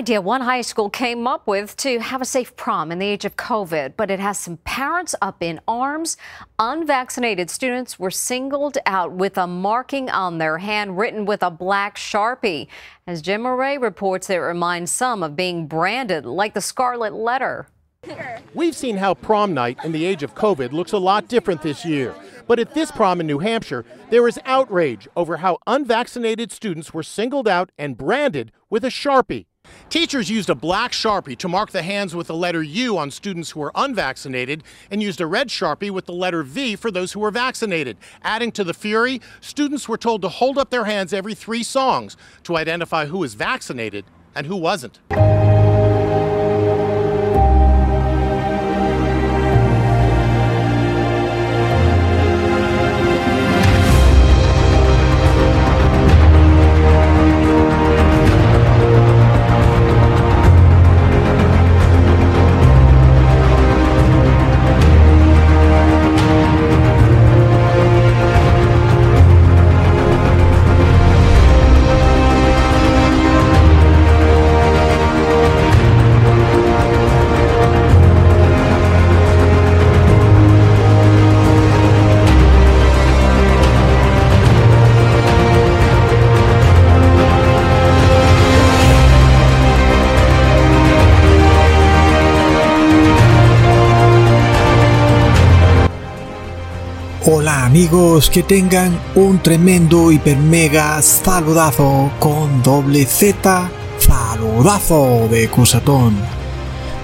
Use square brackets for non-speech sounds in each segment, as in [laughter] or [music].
idea one high school came up with to have a safe prom in the age of COVID, but it has some parents up in arms. Unvaccinated students were singled out with a marking on their hand written with a black Sharpie. As Jim Murray reports, it reminds some of being branded like the Scarlet Letter. We've seen how prom night in the age of COVID looks a lot different this year. But at this prom in New Hampshire, there is outrage over how unvaccinated students were singled out and branded with a Sharpie. Teachers used a black Sharpie to mark the hands with the letter U on students who were unvaccinated and used a red Sharpie with the letter V for those who were vaccinated. Adding to the fury, students were told to hold up their hands every three songs to identify who was vaccinated and who wasn't. Amigos, que tengan un tremendo hiper mega saludazo con doble Z, saludazo de Cusatón.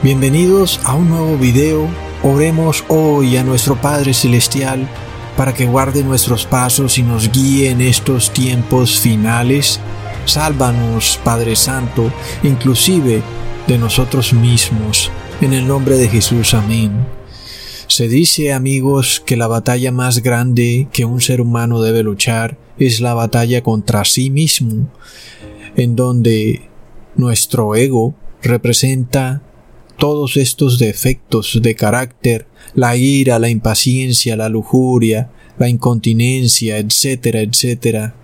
Bienvenidos a un nuevo video. Oremos hoy a nuestro Padre Celestial para que guarde nuestros pasos y nos guíe en estos tiempos finales. Sálvanos, Padre Santo, inclusive de nosotros mismos. En el nombre de Jesús, amén. Se dice, amigos, que la batalla más grande que un ser humano debe luchar es la batalla contra sí mismo, en donde nuestro ego representa todos estos defectos de carácter, la ira, la impaciencia, la lujuria, la incontinencia, etcétera, etcétera.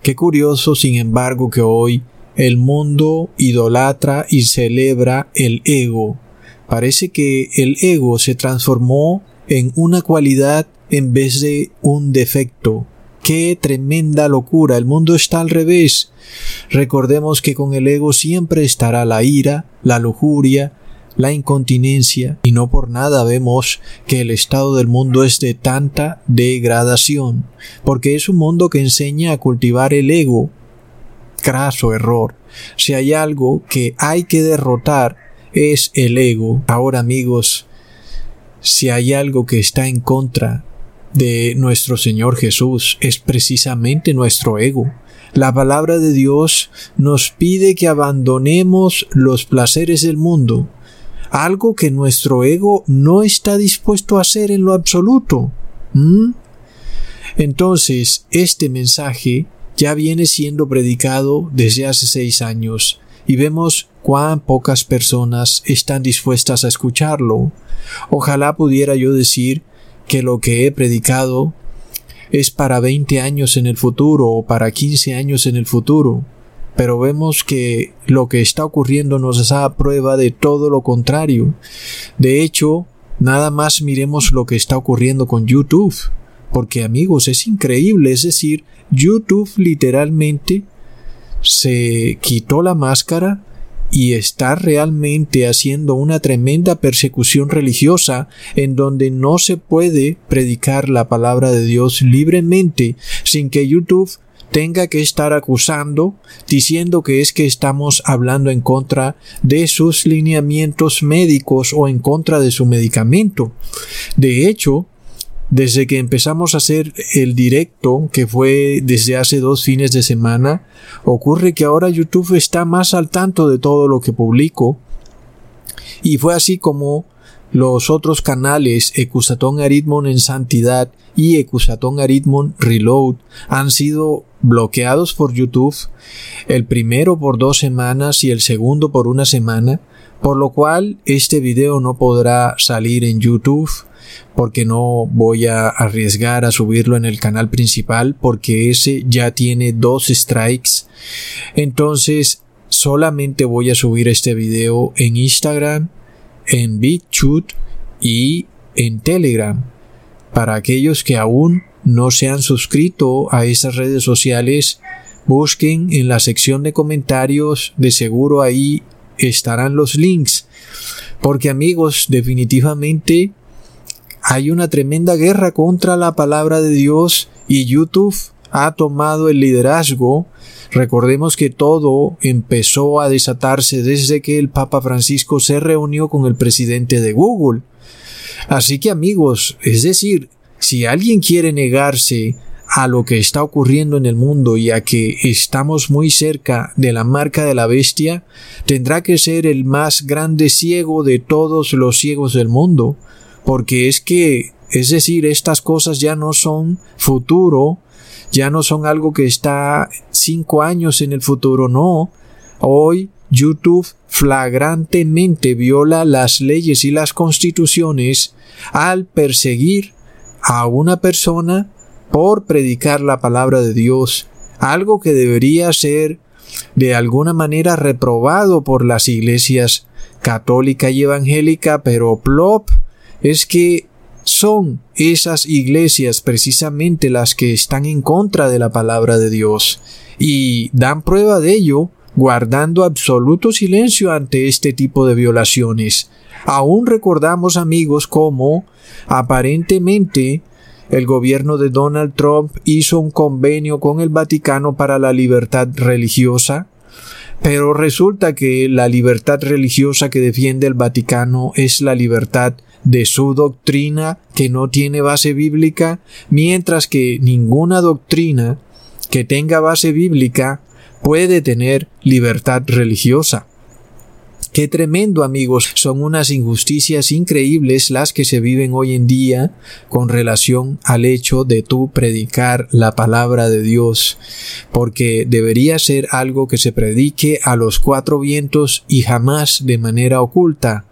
Qué curioso, sin embargo, que hoy el mundo idolatra y celebra el ego, Parece que el ego se transformó en una cualidad en vez de un defecto. ¡Qué tremenda locura! El mundo está al revés. Recordemos que con el ego siempre estará la ira, la lujuria, la incontinencia, y no por nada vemos que el estado del mundo es de tanta degradación, porque es un mundo que enseña a cultivar el ego. Craso error. Si hay algo que hay que derrotar, es el ego. Ahora amigos, si hay algo que está en contra de nuestro Señor Jesús, es precisamente nuestro ego. La palabra de Dios nos pide que abandonemos los placeres del mundo, algo que nuestro ego no está dispuesto a hacer en lo absoluto. ¿Mm? Entonces, este mensaje ya viene siendo predicado desde hace seis años y vemos cuán pocas personas están dispuestas a escucharlo. Ojalá pudiera yo decir que lo que he predicado es para 20 años en el futuro o para 15 años en el futuro, pero vemos que lo que está ocurriendo nos da prueba de todo lo contrario. De hecho, nada más miremos lo que está ocurriendo con YouTube, porque amigos, es increíble, es decir, YouTube literalmente se quitó la máscara y está realmente haciendo una tremenda persecución religiosa en donde no se puede predicar la palabra de Dios libremente sin que YouTube tenga que estar acusando, diciendo que es que estamos hablando en contra de sus lineamientos médicos o en contra de su medicamento. De hecho, desde que empezamos a hacer el directo, que fue desde hace dos fines de semana, ocurre que ahora YouTube está más al tanto de todo lo que publico. Y fue así como los otros canales Ecusatón Aritmon en Santidad y Ecusatón Aritmon Reload han sido bloqueados por YouTube, el primero por dos semanas y el segundo por una semana, por lo cual este video no podrá salir en YouTube porque no voy a arriesgar a subirlo en el canal principal porque ese ya tiene dos strikes. Entonces solamente voy a subir este video en Instagram, en BitChute y en Telegram. Para aquellos que aún no se han suscrito a esas redes sociales, busquen en la sección de comentarios, de seguro ahí estarán los links. Porque amigos, definitivamente hay una tremenda guerra contra la palabra de Dios y YouTube ha tomado el liderazgo. Recordemos que todo empezó a desatarse desde que el Papa Francisco se reunió con el presidente de Google. Así que amigos, es decir, si alguien quiere negarse a lo que está ocurriendo en el mundo y a que estamos muy cerca de la marca de la bestia, tendrá que ser el más grande ciego de todos los ciegos del mundo, porque es que, es decir, estas cosas ya no son futuro, ya no son algo que está cinco años en el futuro, no. Hoy YouTube flagrantemente viola las leyes y las constituciones al perseguir a una persona por predicar la palabra de Dios, algo que debería ser de alguna manera reprobado por las iglesias católica y evangélica, pero plop es que son esas iglesias precisamente las que están en contra de la palabra de Dios y dan prueba de ello guardando absoluto silencio ante este tipo de violaciones. Aún recordamos amigos cómo aparentemente el gobierno de Donald Trump hizo un convenio con el Vaticano para la libertad religiosa, pero resulta que la libertad religiosa que defiende el Vaticano es la libertad de su doctrina que no tiene base bíblica, mientras que ninguna doctrina que tenga base bíblica puede tener libertad religiosa. Qué tremendo amigos, son unas injusticias increíbles las que se viven hoy en día con relación al hecho de tú predicar la palabra de Dios, porque debería ser algo que se predique a los cuatro vientos y jamás de manera oculta.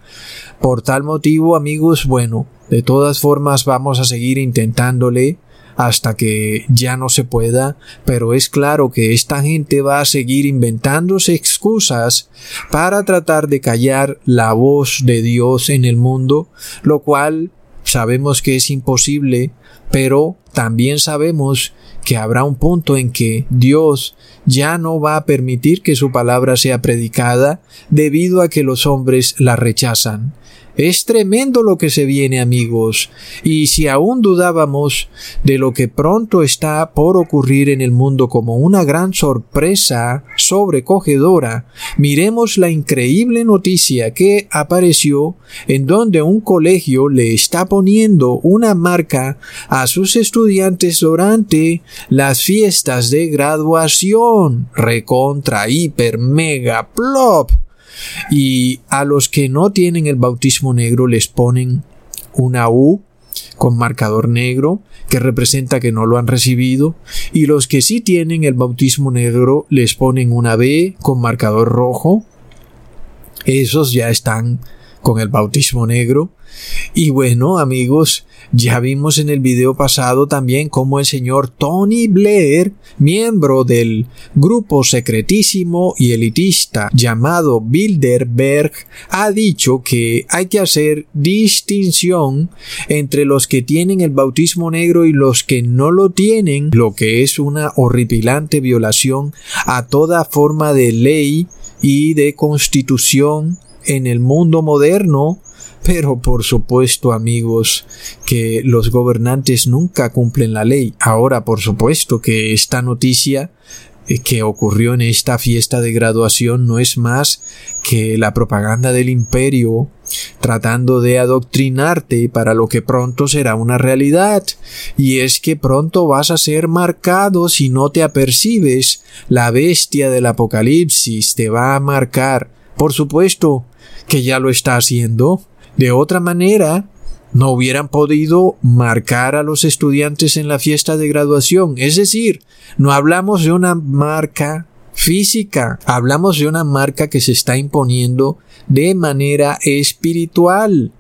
Por tal motivo, amigos, bueno, de todas formas vamos a seguir intentándole hasta que ya no se pueda, pero es claro que esta gente va a seguir inventándose excusas para tratar de callar la voz de Dios en el mundo, lo cual sabemos que es imposible, pero también sabemos que habrá un punto en que Dios ya no va a permitir que su palabra sea predicada debido a que los hombres la rechazan. Es tremendo lo que se viene amigos, y si aún dudábamos de lo que pronto está por ocurrir en el mundo como una gran sorpresa sobrecogedora, miremos la increíble noticia que apareció en donde un colegio le está poniendo una marca a sus estudiantes durante las fiestas de graduación. Recontra, hiper, mega, plop. Y a los que no tienen el bautismo negro les ponen una U con marcador negro que representa que no lo han recibido. Y los que sí tienen el bautismo negro les ponen una B con marcador rojo. Esos ya están con el bautismo negro. Y bueno amigos ya vimos en el video pasado también cómo el señor Tony Blair, miembro del grupo secretísimo y elitista llamado Bilderberg, ha dicho que hay que hacer distinción entre los que tienen el bautismo negro y los que no lo tienen, lo que es una horripilante violación a toda forma de ley y de constitución en el mundo moderno pero por supuesto, amigos, que los gobernantes nunca cumplen la ley. Ahora, por supuesto que esta noticia eh, que ocurrió en esta fiesta de graduación no es más que la propaganda del imperio tratando de adoctrinarte para lo que pronto será una realidad. Y es que pronto vas a ser marcado si no te apercibes. La bestia del apocalipsis te va a marcar. Por supuesto que ya lo está haciendo. De otra manera, no hubieran podido marcar a los estudiantes en la fiesta de graduación. Es decir, no hablamos de una marca física, hablamos de una marca que se está imponiendo de manera espiritual.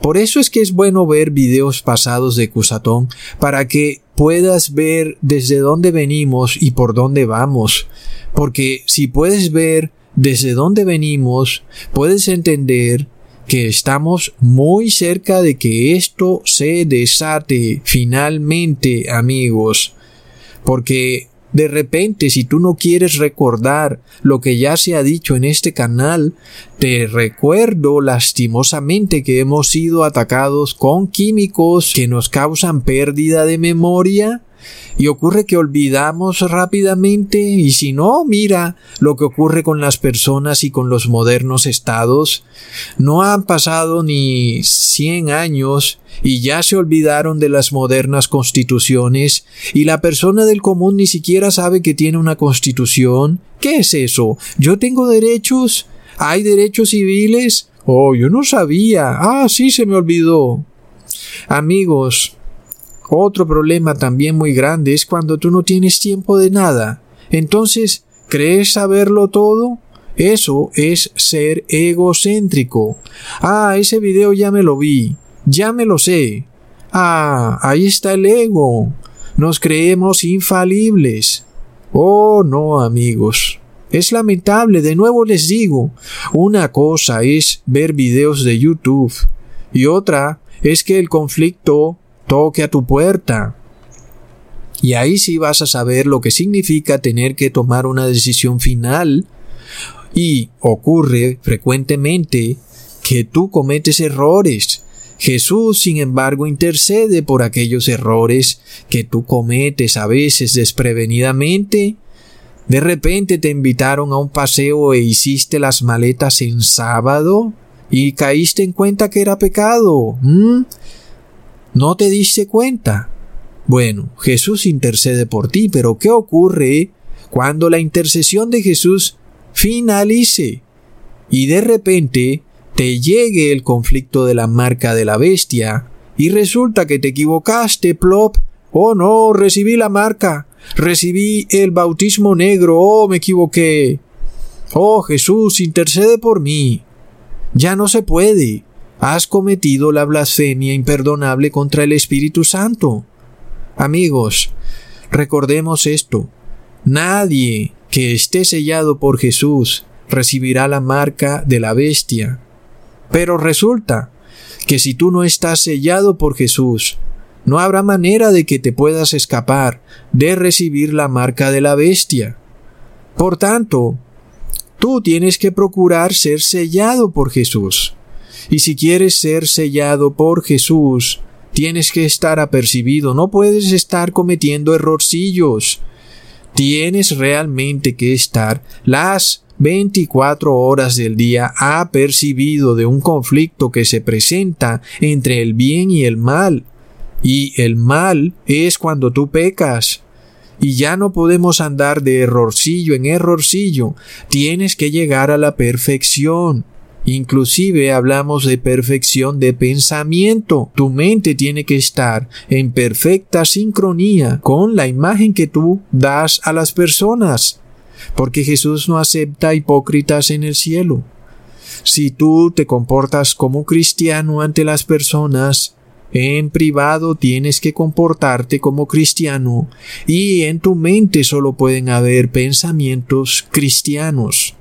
Por eso es que es bueno ver videos pasados de Cusatón para que puedas ver desde dónde venimos y por dónde vamos. Porque si puedes ver desde donde venimos, puedes entender que estamos muy cerca de que esto se desate finalmente, amigos, porque de repente, si tú no quieres recordar lo que ya se ha dicho en este canal, te recuerdo lastimosamente que hemos sido atacados con químicos que nos causan pérdida de memoria, y ocurre que olvidamos rápidamente y si no, mira lo que ocurre con las personas y con los modernos estados. No han pasado ni cien años y ya se olvidaron de las modernas constituciones y la persona del común ni siquiera sabe que tiene una constitución. ¿Qué es eso? ¿Yo tengo derechos? ¿Hay derechos civiles? Oh, yo no sabía. Ah, sí, se me olvidó. Amigos, otro problema también muy grande es cuando tú no tienes tiempo de nada. Entonces, ¿crees saberlo todo? Eso es ser egocéntrico. Ah, ese video ya me lo vi. Ya me lo sé. Ah, ahí está el ego. Nos creemos infalibles. Oh, no, amigos. Es lamentable, de nuevo les digo. Una cosa es ver videos de YouTube y otra es que el conflicto toque a tu puerta. Y ahí sí vas a saber lo que significa tener que tomar una decisión final. Y ocurre frecuentemente que tú cometes errores. Jesús, sin embargo, intercede por aquellos errores que tú cometes a veces desprevenidamente. De repente te invitaron a un paseo e hiciste las maletas en sábado y caíste en cuenta que era pecado. ¿No te diste cuenta? Bueno, Jesús intercede por ti, pero ¿qué ocurre cuando la intercesión de Jesús finalice y de repente te llegue el conflicto de la marca de la bestia y resulta que te equivocaste, plop? Oh no, recibí la marca, recibí el bautismo negro, oh me equivoqué. Oh Jesús, intercede por mí. Ya no se puede has cometido la blasfemia imperdonable contra el Espíritu Santo. Amigos, recordemos esto. Nadie que esté sellado por Jesús recibirá la marca de la bestia. Pero resulta que si tú no estás sellado por Jesús, no habrá manera de que te puedas escapar de recibir la marca de la bestia. Por tanto, tú tienes que procurar ser sellado por Jesús. Y si quieres ser sellado por Jesús, tienes que estar apercibido, no puedes estar cometiendo errorcillos. Tienes realmente que estar las 24 horas del día apercibido de un conflicto que se presenta entre el bien y el mal. Y el mal es cuando tú pecas. Y ya no podemos andar de errorcillo en errorcillo. Tienes que llegar a la perfección. Inclusive hablamos de perfección de pensamiento. Tu mente tiene que estar en perfecta sincronía con la imagen que tú das a las personas. Porque Jesús no acepta hipócritas en el cielo. Si tú te comportas como cristiano ante las personas, en privado tienes que comportarte como cristiano y en tu mente solo pueden haber pensamientos cristianos.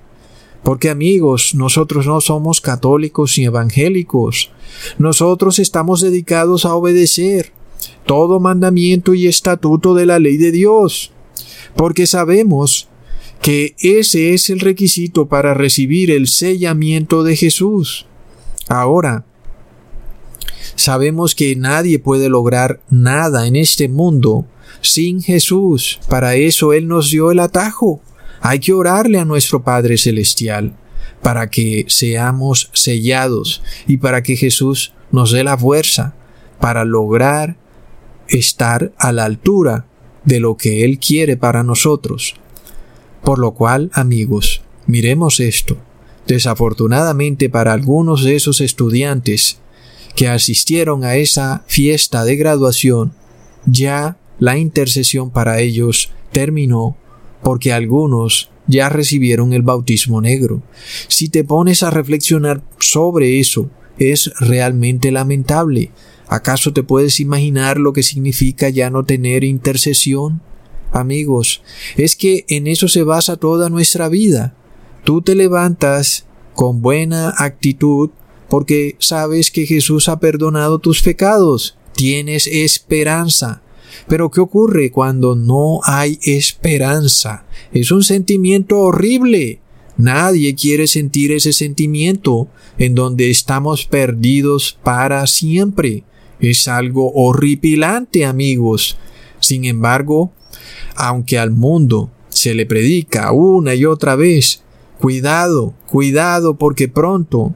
Porque amigos, nosotros no somos católicos ni evangélicos. Nosotros estamos dedicados a obedecer todo mandamiento y estatuto de la ley de Dios. Porque sabemos que ese es el requisito para recibir el sellamiento de Jesús. Ahora, sabemos que nadie puede lograr nada en este mundo sin Jesús. Para eso Él nos dio el atajo. Hay que orarle a nuestro Padre Celestial para que seamos sellados y para que Jesús nos dé la fuerza para lograr estar a la altura de lo que Él quiere para nosotros. Por lo cual, amigos, miremos esto. Desafortunadamente para algunos de esos estudiantes que asistieron a esa fiesta de graduación, ya la intercesión para ellos terminó porque algunos ya recibieron el bautismo negro. Si te pones a reflexionar sobre eso, es realmente lamentable. ¿Acaso te puedes imaginar lo que significa ya no tener intercesión? Amigos, es que en eso se basa toda nuestra vida. tú te levantas con buena actitud porque sabes que Jesús ha perdonado tus pecados. Tienes esperanza. Pero ¿qué ocurre cuando no hay esperanza? Es un sentimiento horrible. Nadie quiere sentir ese sentimiento en donde estamos perdidos para siempre. Es algo horripilante, amigos. Sin embargo, aunque al mundo se le predica una y otra vez, cuidado, cuidado porque pronto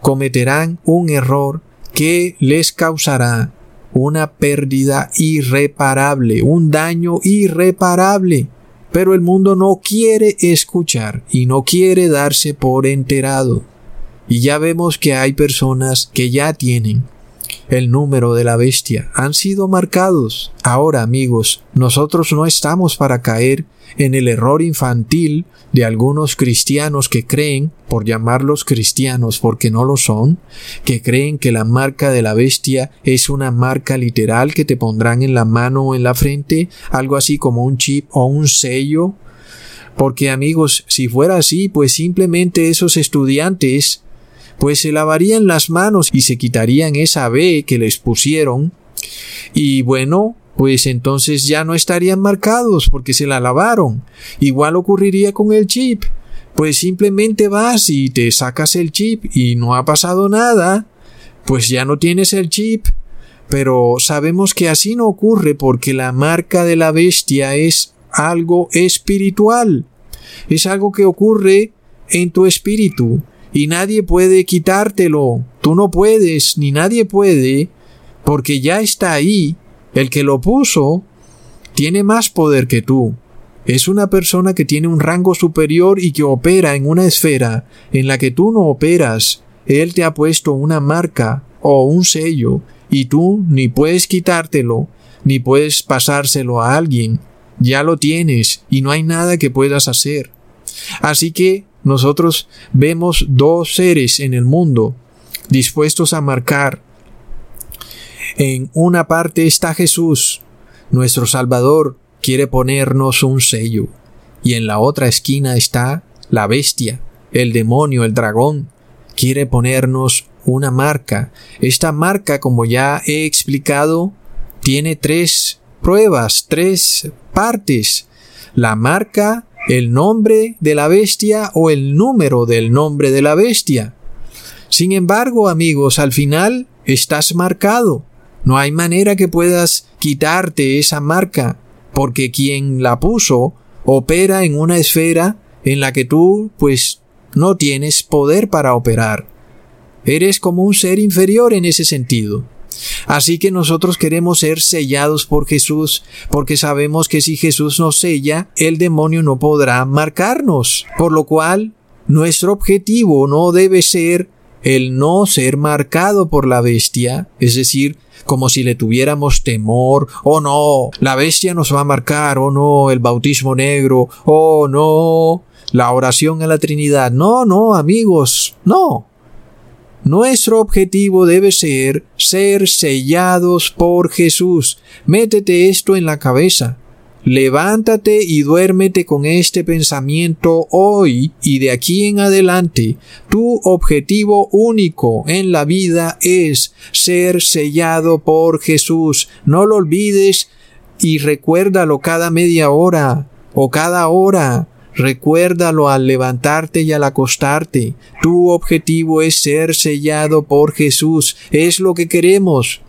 cometerán un error que les causará una pérdida irreparable, un daño irreparable. Pero el mundo no quiere escuchar y no quiere darse por enterado. Y ya vemos que hay personas que ya tienen el número de la bestia han sido marcados. Ahora, amigos, nosotros no estamos para caer en el error infantil de algunos cristianos que creen, por llamarlos cristianos porque no lo son, que creen que la marca de la bestia es una marca literal que te pondrán en la mano o en la frente, algo así como un chip o un sello. Porque amigos, si fuera así, pues simplemente esos estudiantes pues se lavarían las manos y se quitarían esa B que les pusieron. Y bueno, pues entonces ya no estarían marcados porque se la lavaron. Igual ocurriría con el chip. Pues simplemente vas y te sacas el chip y no ha pasado nada. Pues ya no tienes el chip. Pero sabemos que así no ocurre porque la marca de la bestia es algo espiritual. Es algo que ocurre en tu espíritu y nadie puede quitártelo. Tú no puedes, ni nadie puede, porque ya está ahí. El que lo puso tiene más poder que tú. Es una persona que tiene un rango superior y que opera en una esfera en la que tú no operas. Él te ha puesto una marca o un sello y tú ni puedes quitártelo, ni puedes pasárselo a alguien. Ya lo tienes y no hay nada que puedas hacer. Así que nosotros vemos dos seres en el mundo dispuestos a marcar. En una parte está Jesús, nuestro Salvador, quiere ponernos un sello. Y en la otra esquina está la bestia, el demonio, el dragón, quiere ponernos una marca. Esta marca, como ya he explicado, tiene tres pruebas, tres partes. La marca el nombre de la bestia o el número del nombre de la bestia. Sin embargo, amigos, al final estás marcado. No hay manera que puedas quitarte esa marca, porque quien la puso opera en una esfera en la que tú, pues, no tienes poder para operar. Eres como un ser inferior en ese sentido. Así que nosotros queremos ser sellados por Jesús, porque sabemos que si Jesús nos sella, el demonio no podrá marcarnos. Por lo cual, nuestro objetivo no debe ser el no ser marcado por la bestia, es decir, como si le tuviéramos temor, oh no, la bestia nos va a marcar, oh no, el bautismo negro, oh no, la oración a la Trinidad. No, no, amigos, no. Nuestro objetivo debe ser ser sellados por Jesús. Métete esto en la cabeza. Levántate y duérmete con este pensamiento hoy y de aquí en adelante. Tu objetivo único en la vida es ser sellado por Jesús. No lo olvides y recuérdalo cada media hora o cada hora. Recuérdalo al levantarte y al acostarte. Tu objetivo es ser sellado por Jesús. Es lo que queremos.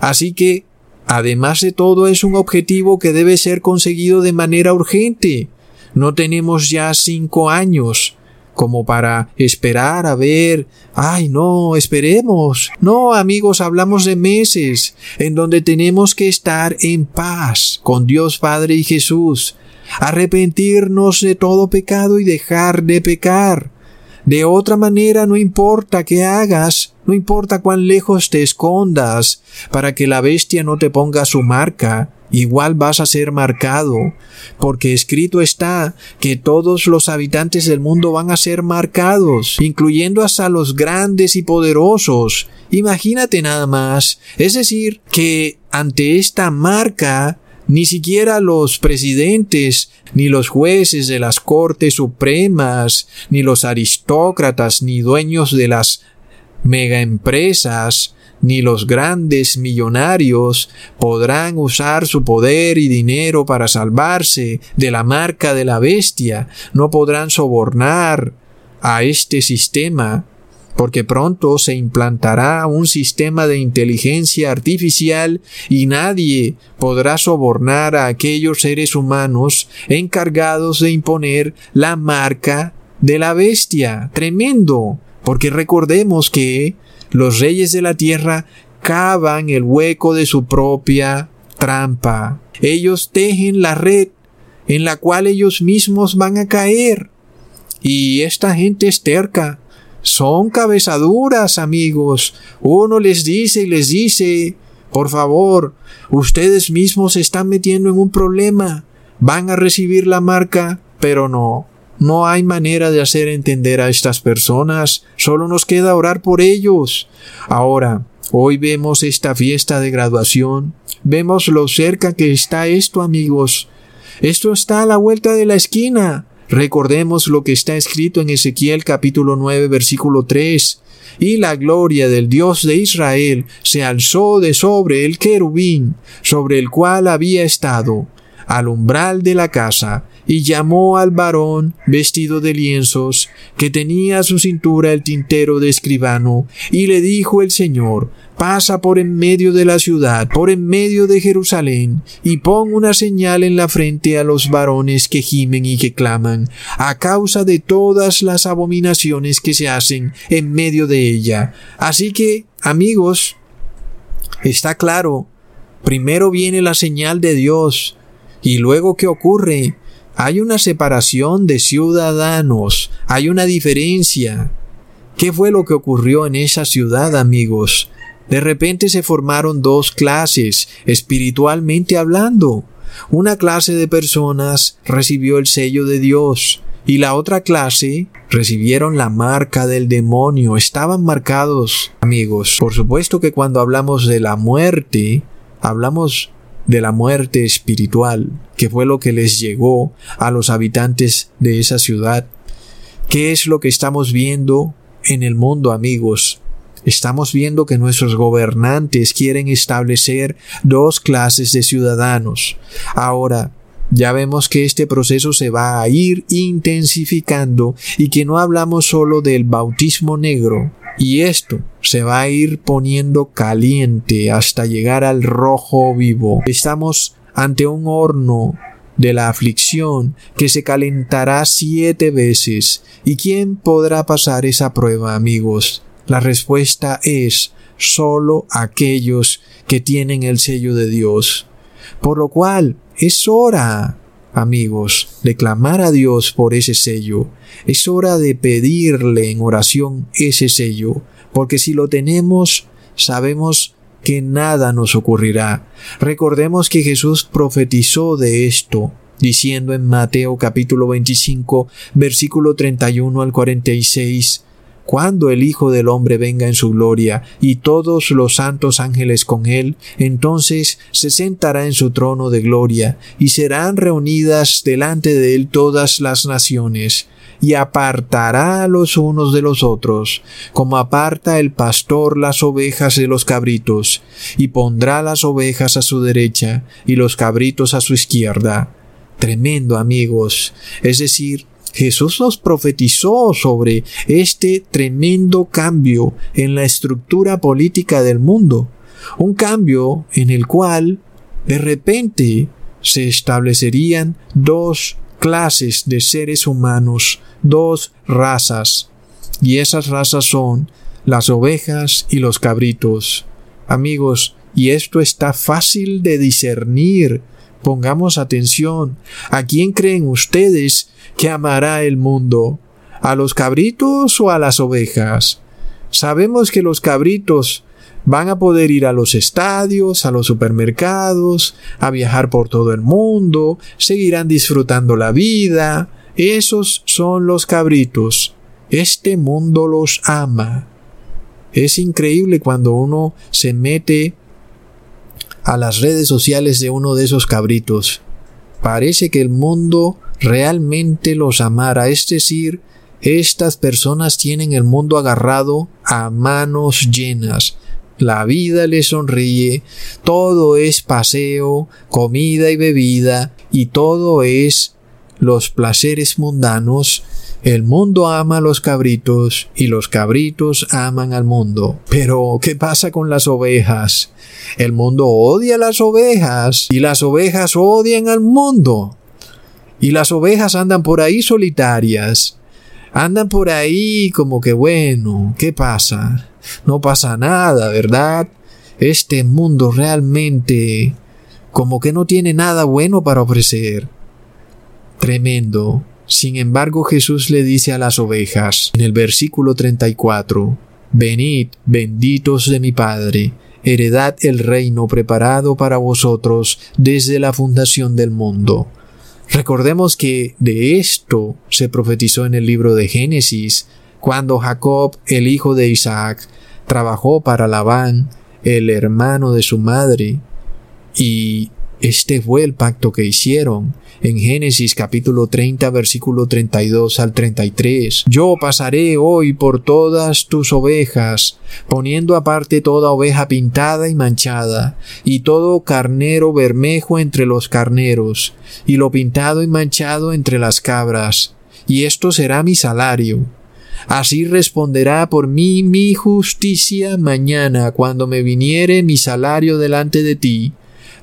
Así que, además de todo, es un objetivo que debe ser conseguido de manera urgente. No tenemos ya cinco años como para esperar a ver, ay no, esperemos. No, amigos, hablamos de meses en donde tenemos que estar en paz con Dios Padre y Jesús, arrepentirnos de todo pecado y dejar de pecar. De otra manera no importa qué hagas, no importa cuán lejos te escondas, para que la bestia no te ponga su marca, igual vas a ser marcado, porque escrito está que todos los habitantes del mundo van a ser marcados, incluyendo hasta los grandes y poderosos. Imagínate nada más. Es decir, que ante esta marca Ni siquiera los presidentes, ni los jueces de las cortes supremas, ni los aristócratas, ni dueños de las megaempresas, ni los grandes millonarios podrán usar su poder y dinero para salvarse de la marca de la bestia, no podrán sobornar a este sistema porque pronto se implantará un sistema de inteligencia artificial y nadie podrá sobornar a aquellos seres humanos encargados de imponer la marca de la bestia. Tremendo, porque recordemos que los reyes de la tierra cavan el hueco de su propia trampa. Ellos tejen la red en la cual ellos mismos van a caer. Y esta gente es terca son cabezaduras, amigos. Uno les dice y les dice, por favor, ustedes mismos se están metiendo en un problema. Van a recibir la marca, pero no. No hay manera de hacer entender a estas personas. Solo nos queda orar por ellos. Ahora, hoy vemos esta fiesta de graduación. Vemos lo cerca que está esto, amigos. Esto está a la vuelta de la esquina. Recordemos lo que está escrito en Ezequiel capítulo 9 versículo 3. Y la gloria del Dios de Israel se alzó de sobre el querubín, sobre el cual había estado, al umbral de la casa, y llamó al varón vestido de lienzos, que tenía a su cintura el tintero de escribano, y le dijo el Señor, pasa por en medio de la ciudad, por en medio de Jerusalén, y pon una señal en la frente a los varones que gimen y que claman, a causa de todas las abominaciones que se hacen en medio de ella. Así que, amigos, está claro, primero viene la señal de Dios, y luego ¿qué ocurre? Hay una separación de ciudadanos, hay una diferencia. ¿Qué fue lo que ocurrió en esa ciudad, amigos? De repente se formaron dos clases, espiritualmente hablando. Una clase de personas recibió el sello de Dios y la otra clase recibieron la marca del demonio. Estaban marcados, amigos. Por supuesto que cuando hablamos de la muerte, hablamos de la muerte espiritual, que fue lo que les llegó a los habitantes de esa ciudad. ¿Qué es lo que estamos viendo en el mundo, amigos? Estamos viendo que nuestros gobernantes quieren establecer dos clases de ciudadanos. Ahora, ya vemos que este proceso se va a ir intensificando y que no hablamos solo del bautismo negro. Y esto se va a ir poniendo caliente hasta llegar al rojo vivo. Estamos ante un horno de la aflicción que se calentará siete veces. ¿Y quién podrá pasar esa prueba, amigos? La respuesta es solo aquellos que tienen el sello de Dios. Por lo cual es hora, amigos, de clamar a Dios por ese sello. Es hora de pedirle en oración ese sello, porque si lo tenemos, sabemos que nada nos ocurrirá. Recordemos que Jesús profetizó de esto, diciendo en Mateo capítulo 25, versículo 31 al 46, cuando el Hijo del Hombre venga en su gloria y todos los santos ángeles con él, entonces se sentará en su trono de gloria y serán reunidas delante de él todas las naciones y apartará los unos de los otros, como aparta el pastor las ovejas de los cabritos, y pondrá las ovejas a su derecha y los cabritos a su izquierda. Tremendo amigos, es decir, Jesús nos profetizó sobre este tremendo cambio en la estructura política del mundo, un cambio en el cual de repente se establecerían dos clases de seres humanos, dos razas, y esas razas son las ovejas y los cabritos. Amigos, y esto está fácil de discernir. Pongamos atención. ¿A quién creen ustedes que amará el mundo? ¿A los cabritos o a las ovejas? Sabemos que los cabritos van a poder ir a los estadios, a los supermercados, a viajar por todo el mundo, seguirán disfrutando la vida. Esos son los cabritos. Este mundo los ama. Es increíble cuando uno se mete a las redes sociales de uno de esos cabritos. Parece que el mundo realmente los amara, es decir, estas personas tienen el mundo agarrado a manos llenas. La vida les sonríe, todo es paseo, comida y bebida, y todo es los placeres mundanos. El mundo ama a los cabritos y los cabritos aman al mundo. Pero, ¿qué pasa con las ovejas? El mundo odia a las ovejas y las ovejas odian al mundo. Y las ovejas andan por ahí solitarias. Andan por ahí como que bueno, ¿qué pasa? No pasa nada, ¿verdad? Este mundo realmente como que no tiene nada bueno para ofrecer. Tremendo. Sin embargo, Jesús le dice a las ovejas en el versículo 34, Venid, benditos de mi Padre, heredad el reino preparado para vosotros desde la fundación del mundo. Recordemos que de esto se profetizó en el libro de Génesis, cuando Jacob, el hijo de Isaac, trabajó para Labán, el hermano de su madre, y este fue el pacto que hicieron en Génesis capítulo 30 versículo 32 al 33. Yo pasaré hoy por todas tus ovejas, poniendo aparte toda oveja pintada y manchada, y todo carnero bermejo entre los carneros, y lo pintado y manchado entre las cabras, y esto será mi salario. Así responderá por mí mi justicia mañana cuando me viniere mi salario delante de ti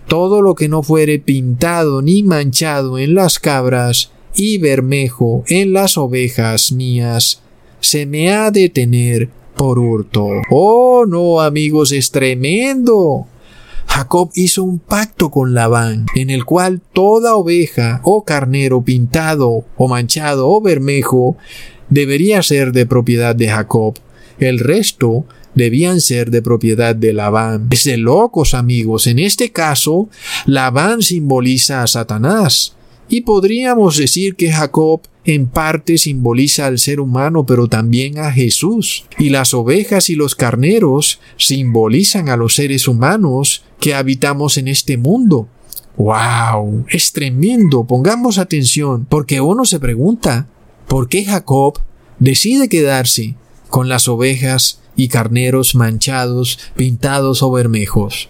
todo lo que no fuere pintado ni manchado en las cabras y bermejo en las ovejas mías, se me ha de tener por hurto. Oh, no, amigos, es tremendo. Jacob hizo un pacto con Labán, en el cual toda oveja o carnero pintado o manchado o bermejo debería ser de propiedad de Jacob. El resto debían ser de propiedad de Labán. Es de locos amigos. En este caso, Labán simboliza a Satanás. Y podríamos decir que Jacob en parte simboliza al ser humano, pero también a Jesús. Y las ovejas y los carneros simbolizan a los seres humanos que habitamos en este mundo. ¡Wow! Es tremendo. Pongamos atención, porque uno se pregunta, ¿por qué Jacob decide quedarse con las ovejas y carneros manchados, pintados o bermejos.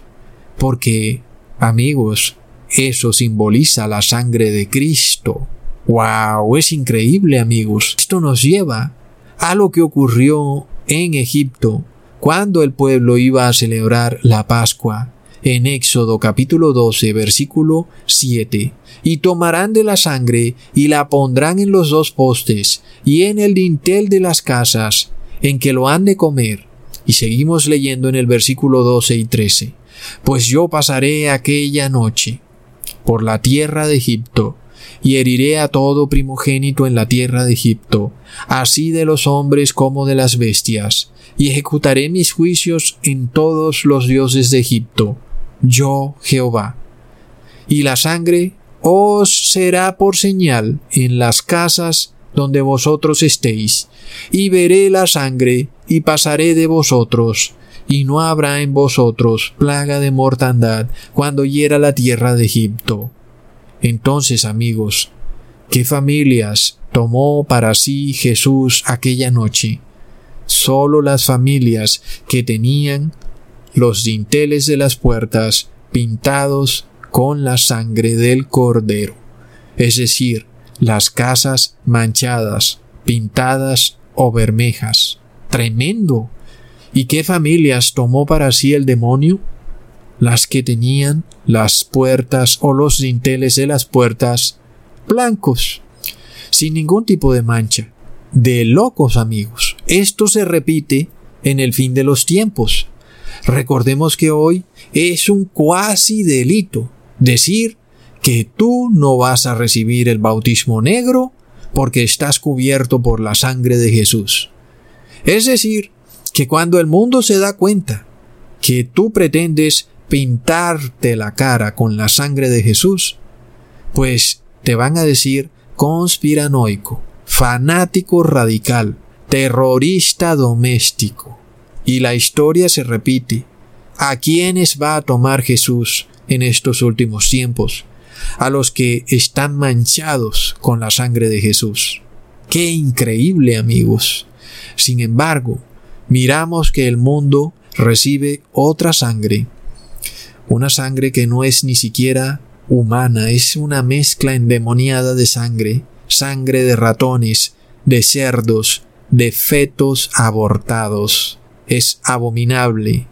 Porque, amigos, eso simboliza la sangre de Cristo. ¡Wow! Es increíble, amigos. Esto nos lleva a lo que ocurrió en Egipto cuando el pueblo iba a celebrar la Pascua. En Éxodo capítulo 12, versículo 7. Y tomarán de la sangre y la pondrán en los dos postes y en el dintel de las casas en que lo han de comer. Y seguimos leyendo en el versículo 12 y 13. Pues yo pasaré aquella noche por la tierra de Egipto, y heriré a todo primogénito en la tierra de Egipto, así de los hombres como de las bestias, y ejecutaré mis juicios en todos los dioses de Egipto, yo Jehová. Y la sangre os será por señal en las casas donde vosotros estéis, y veré la sangre, y pasaré de vosotros, y no habrá en vosotros plaga de mortandad cuando hiera la tierra de Egipto. Entonces, amigos, ¿qué familias tomó para sí Jesús aquella noche? Solo las familias que tenían los dinteles de las puertas pintados con la sangre del cordero, es decir, las casas manchadas, pintadas o bermejas. Tremendo. ¿Y qué familias tomó para sí el demonio? Las que tenían las puertas o los dinteles de las puertas blancos, sin ningún tipo de mancha. De locos amigos. Esto se repite en el fin de los tiempos. Recordemos que hoy es un cuasi delito decir que tú no vas a recibir el bautismo negro porque estás cubierto por la sangre de Jesús. Es decir, que cuando el mundo se da cuenta que tú pretendes pintarte la cara con la sangre de Jesús, pues te van a decir conspiranoico, fanático radical, terrorista doméstico. Y la historia se repite ¿A quiénes va a tomar Jesús en estos últimos tiempos? A los que están manchados con la sangre de Jesús. Qué increíble amigos. Sin embargo, miramos que el mundo recibe otra sangre. Una sangre que no es ni siquiera humana, es una mezcla endemoniada de sangre, sangre de ratones, de cerdos, de fetos abortados. Es abominable.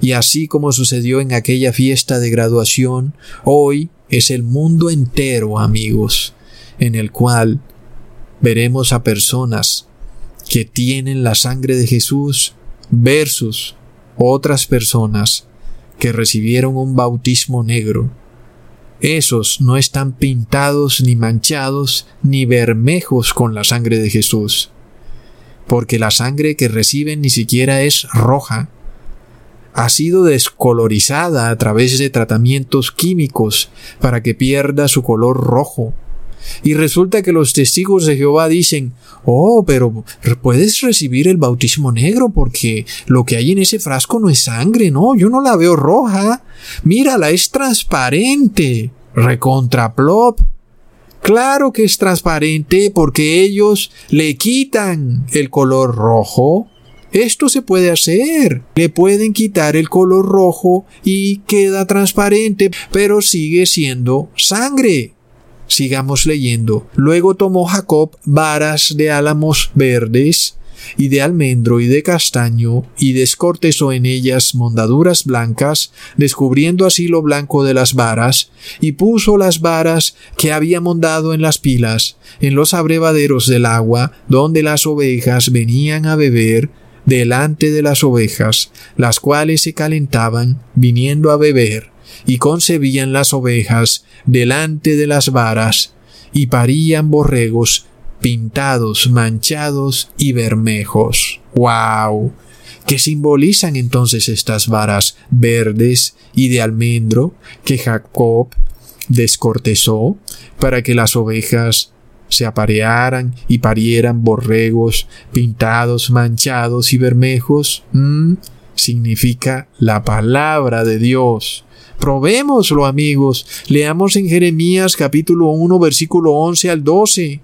Y así como sucedió en aquella fiesta de graduación, hoy es el mundo entero, amigos, en el cual veremos a personas que tienen la sangre de Jesús versus otras personas que recibieron un bautismo negro. Esos no están pintados ni manchados ni bermejos con la sangre de Jesús, porque la sangre que reciben ni siquiera es roja, ha sido descolorizada a través de tratamientos químicos para que pierda su color rojo. Y resulta que los testigos de Jehová dicen, oh, pero puedes recibir el bautismo negro porque lo que hay en ese frasco no es sangre, no, yo no la veo roja. Mírala, es transparente. Recontraplop. Claro que es transparente porque ellos le quitan el color rojo esto se puede hacer. Le pueden quitar el color rojo y queda transparente, pero sigue siendo sangre. Sigamos leyendo. Luego tomó Jacob varas de álamos verdes y de almendro y de castaño, y descortezó en ellas mondaduras blancas, descubriendo así lo blanco de las varas, y puso las varas que había mondado en las pilas, en los abrevaderos del agua, donde las ovejas venían a beber, delante de las ovejas, las cuales se calentaban viniendo a beber, y concebían las ovejas delante de las varas, y parían borregos pintados, manchados y bermejos. ¡Wow! ¿Qué simbolizan entonces estas varas verdes y de almendro que Jacob descortezó para que las ovejas se aparearan y parieran borregos pintados, manchados y bermejos, mm, significa la palabra de Dios. Probémoslo, amigos. Leamos en Jeremías capítulo 1, versículo 11 al 12.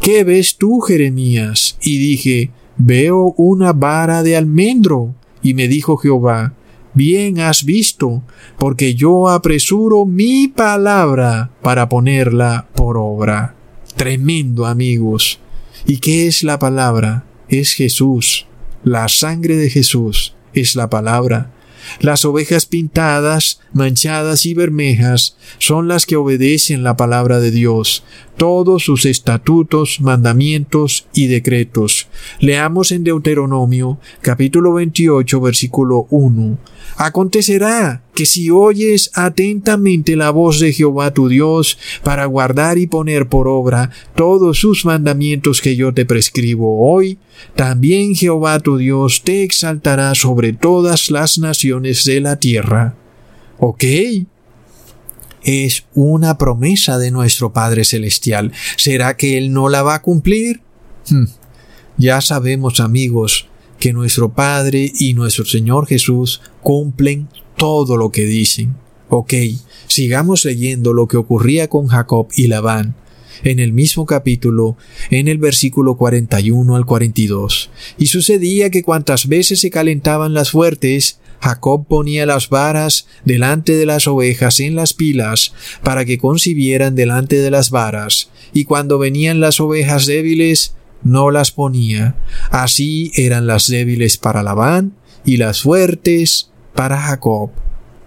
¿Qué ves tú, Jeremías? Y dije, veo una vara de almendro. Y me dijo Jehová, bien has visto, porque yo apresuro mi palabra para ponerla por obra. Tremendo, amigos. ¿Y qué es la palabra? Es Jesús. La sangre de Jesús es la palabra. Las ovejas pintadas, manchadas y bermejas son las que obedecen la palabra de Dios, todos sus estatutos, mandamientos y decretos. Leamos en Deuteronomio capítulo 28 versículo 1. Acontecerá que si oyes atentamente la voz de Jehová tu Dios para guardar y poner por obra todos sus mandamientos que yo te prescribo hoy, también Jehová tu Dios te exaltará sobre todas las naciones de la tierra. ¿Ok? Es una promesa de nuestro Padre Celestial. ¿Será que Él no la va a cumplir? Hmm. Ya sabemos, amigos, que nuestro Padre y nuestro Señor Jesús cumplen todo lo que dicen. Ok, sigamos leyendo lo que ocurría con Jacob y Labán en el mismo capítulo, en el versículo 41 al 42. Y sucedía que cuantas veces se calentaban las fuertes, Jacob ponía las varas delante de las ovejas en las pilas para que concibieran delante de las varas, y cuando venían las ovejas débiles, no las ponía. Así eran las débiles para Labán y las fuertes para Jacob.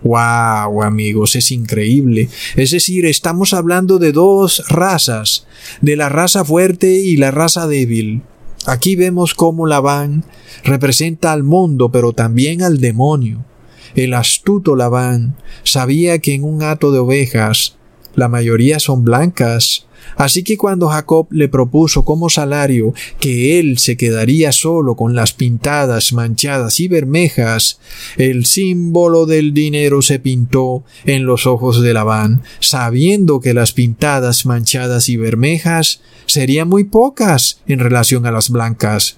¡Wow, amigos! Es increíble. Es decir, estamos hablando de dos razas, de la raza fuerte y la raza débil. Aquí vemos cómo Labán representa al mundo, pero también al demonio. El astuto Labán sabía que en un hato de ovejas la mayoría son blancas, Así que cuando Jacob le propuso como salario que él se quedaría solo con las pintadas, manchadas y bermejas, el símbolo del dinero se pintó en los ojos de Labán, sabiendo que las pintadas, manchadas y bermejas serían muy pocas en relación a las blancas.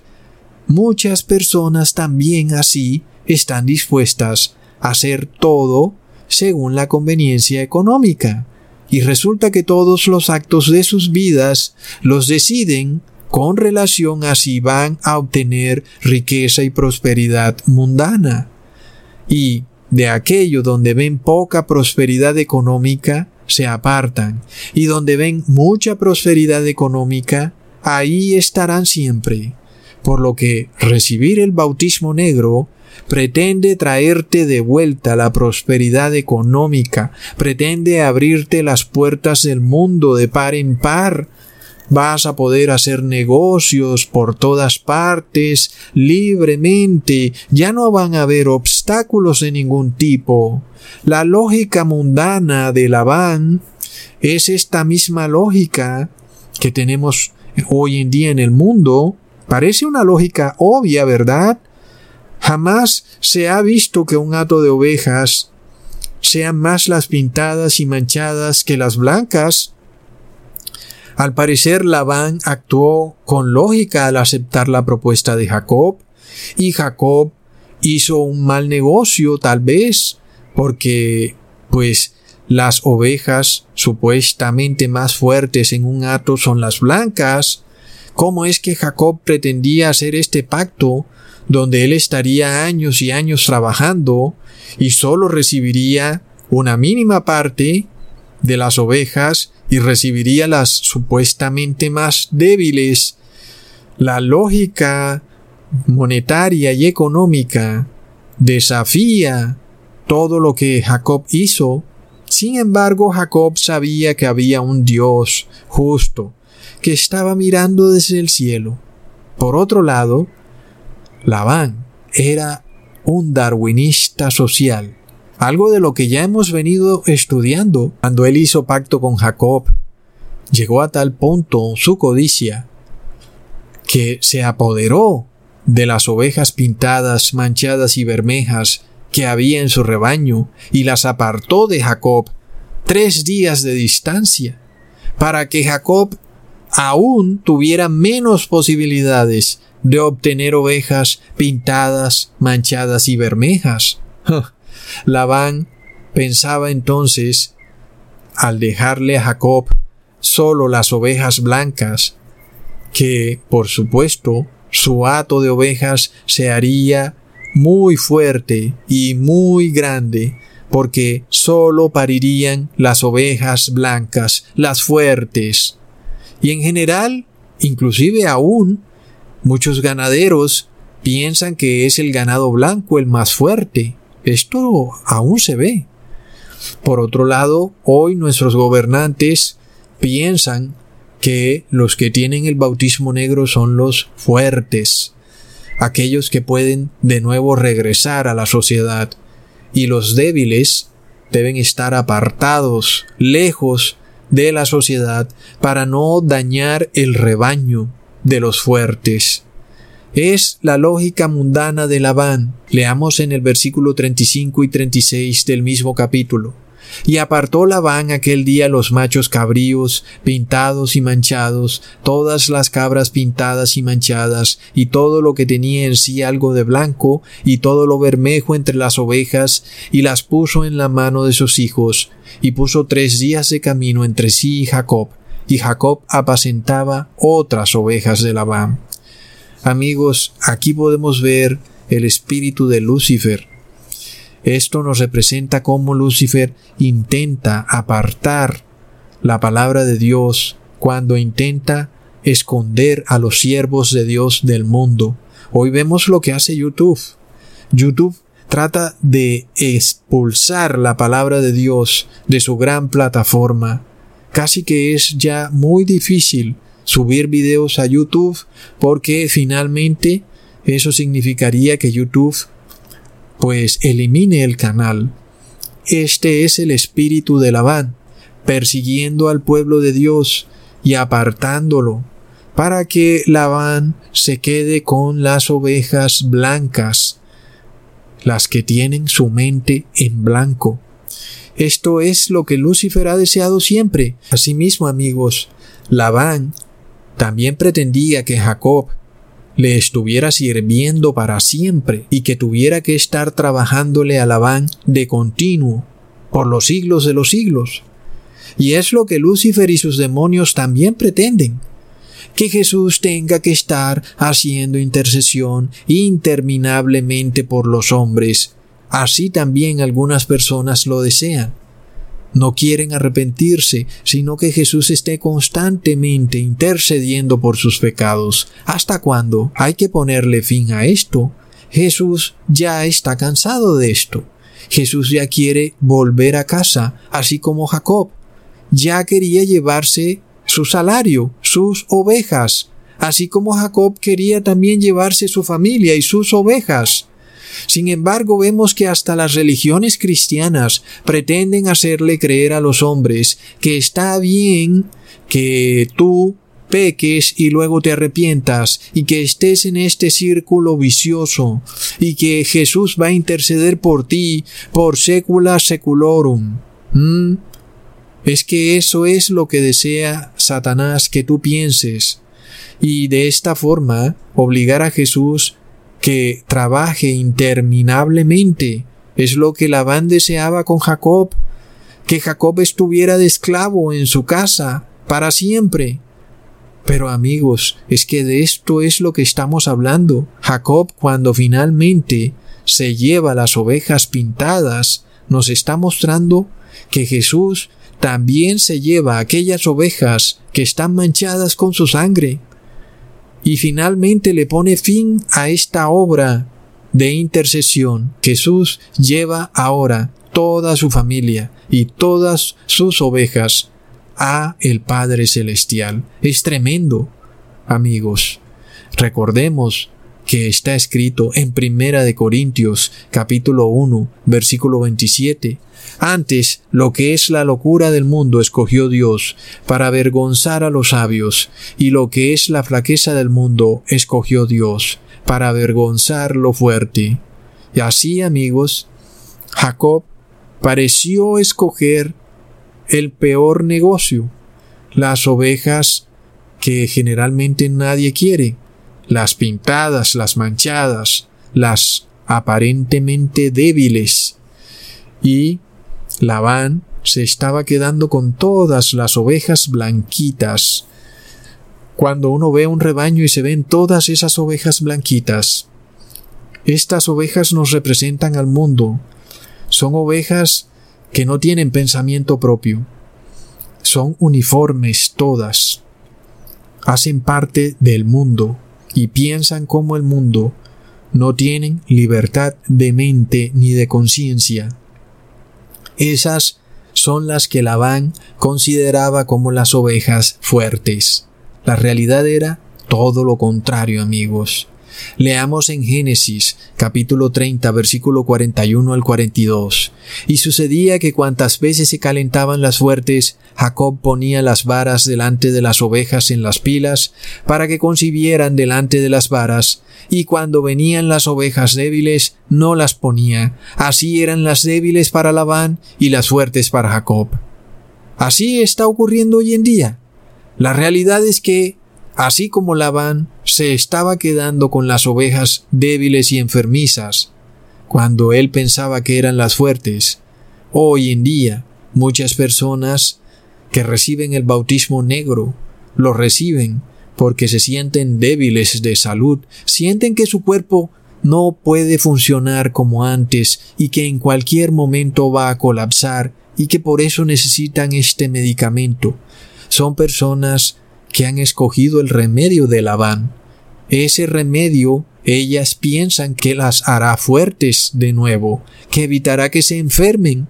Muchas personas también así están dispuestas hacer todo según la conveniencia económica. Y resulta que todos los actos de sus vidas los deciden con relación a si van a obtener riqueza y prosperidad mundana. Y de aquello donde ven poca prosperidad económica, se apartan, y donde ven mucha prosperidad económica, ahí estarán siempre. Por lo que recibir el bautismo negro pretende traerte de vuelta la prosperidad económica, pretende abrirte las puertas del mundo de par en par, vas a poder hacer negocios por todas partes libremente, ya no van a haber obstáculos de ningún tipo. La lógica mundana de Labán es esta misma lógica que tenemos hoy en día en el mundo. Parece una lógica obvia, ¿verdad? Jamás se ha visto que un hato de ovejas sean más las pintadas y manchadas que las blancas. Al parecer Labán actuó con lógica al aceptar la propuesta de Jacob, y Jacob hizo un mal negocio tal vez, porque pues las ovejas supuestamente más fuertes en un hato son las blancas. ¿Cómo es que Jacob pretendía hacer este pacto donde él estaría años y años trabajando y solo recibiría una mínima parte de las ovejas y recibiría las supuestamente más débiles. La lógica monetaria y económica desafía todo lo que Jacob hizo. Sin embargo, Jacob sabía que había un Dios justo que estaba mirando desde el cielo. Por otro lado, Labán era un darwinista social algo de lo que ya hemos venido estudiando cuando él hizo pacto con Jacob. Llegó a tal punto su codicia que se apoderó de las ovejas pintadas, manchadas y bermejas que había en su rebaño y las apartó de Jacob tres días de distancia, para que Jacob aún tuviera menos posibilidades de obtener ovejas pintadas, manchadas y bermejas. [laughs] Labán pensaba entonces, al dejarle a Jacob solo las ovejas blancas, que, por supuesto, su hato de ovejas se haría muy fuerte y muy grande, porque solo parirían las ovejas blancas, las fuertes. Y en general, inclusive aún, muchos ganaderos piensan que es el ganado blanco el más fuerte, esto aún se ve. Por otro lado, hoy nuestros gobernantes piensan que los que tienen el bautismo negro son los fuertes, aquellos que pueden de nuevo regresar a la sociedad, y los débiles deben estar apartados, lejos de la sociedad, para no dañar el rebaño de los fuertes. Es la lógica mundana de Labán. Leamos en el versículo 35 y 36 del mismo capítulo. Y apartó Labán aquel día los machos cabríos, pintados y manchados, todas las cabras pintadas y manchadas, y todo lo que tenía en sí algo de blanco, y todo lo bermejo entre las ovejas, y las puso en la mano de sus hijos, y puso tres días de camino entre sí y Jacob, y Jacob apacentaba otras ovejas de Labán. Amigos, aquí podemos ver el espíritu de Lucifer. Esto nos representa cómo Lucifer intenta apartar la palabra de Dios cuando intenta esconder a los siervos de Dios del mundo. Hoy vemos lo que hace YouTube. YouTube trata de expulsar la palabra de Dios de su gran plataforma. Casi que es ya muy difícil subir videos a YouTube porque finalmente eso significaría que YouTube pues elimine el canal. Este es el espíritu de Labán, persiguiendo al pueblo de Dios y apartándolo, para que Labán se quede con las ovejas blancas, las que tienen su mente en blanco. Esto es lo que Lucifer ha deseado siempre. Asimismo, amigos, Labán también pretendía que Jacob le estuviera sirviendo para siempre y que tuviera que estar trabajándole a Labán de continuo por los siglos de los siglos. Y es lo que Lucifer y sus demonios también pretenden, que Jesús tenga que estar haciendo intercesión interminablemente por los hombres. Así también algunas personas lo desean. No quieren arrepentirse, sino que Jesús esté constantemente intercediendo por sus pecados. ¿Hasta cuándo? Hay que ponerle fin a esto. Jesús ya está cansado de esto. Jesús ya quiere volver a casa, así como Jacob. Ya quería llevarse su salario, sus ovejas, así como Jacob quería también llevarse su familia y sus ovejas. Sin embargo, vemos que hasta las religiones cristianas pretenden hacerle creer a los hombres que está bien que tú peques y luego te arrepientas y que estés en este círculo vicioso y que Jesús va a interceder por ti por secula seculorum. ¿Mm? Es que eso es lo que desea Satanás que tú pienses y de esta forma obligar a Jesús que trabaje interminablemente. Es lo que Labán deseaba con Jacob, que Jacob estuviera de esclavo en su casa para siempre. Pero amigos, es que de esto es lo que estamos hablando. Jacob cuando finalmente se lleva las ovejas pintadas, nos está mostrando que Jesús también se lleva aquellas ovejas que están manchadas con su sangre y finalmente le pone fin a esta obra de intercesión. Jesús lleva ahora toda su familia y todas sus ovejas a el Padre Celestial. Es tremendo, amigos. Recordemos que está escrito en Primera de Corintios capítulo 1 versículo 27 antes, lo que es la locura del mundo escogió Dios para avergonzar a los sabios, y lo que es la flaqueza del mundo escogió Dios para avergonzar lo fuerte. Y así, amigos, Jacob pareció escoger el peor negocio, las ovejas que generalmente nadie quiere, las pintadas, las manchadas, las aparentemente débiles, y Labán se estaba quedando con todas las ovejas blanquitas. Cuando uno ve un rebaño y se ven todas esas ovejas blanquitas, estas ovejas nos representan al mundo. Son ovejas que no tienen pensamiento propio. Son uniformes todas. Hacen parte del mundo y piensan como el mundo. No tienen libertad de mente ni de conciencia. Esas son las que Labán consideraba como las ovejas fuertes. La realidad era todo lo contrario, amigos. Leamos en Génesis capítulo 30 versículo 41 al 42. Y sucedía que cuantas veces se calentaban las fuertes, Jacob ponía las varas delante de las ovejas en las pilas, para que concibieran delante de las varas, y cuando venían las ovejas débiles, no las ponía. Así eran las débiles para Labán y las fuertes para Jacob. Así está ocurriendo hoy en día. La realidad es que Así como Labán se estaba quedando con las ovejas débiles y enfermizas, cuando él pensaba que eran las fuertes, hoy en día muchas personas que reciben el bautismo negro lo reciben porque se sienten débiles de salud, sienten que su cuerpo no puede funcionar como antes y que en cualquier momento va a colapsar y que por eso necesitan este medicamento. Son personas que han escogido el remedio de Labán. Ese remedio ellas piensan que las hará fuertes de nuevo, que evitará que se enfermen.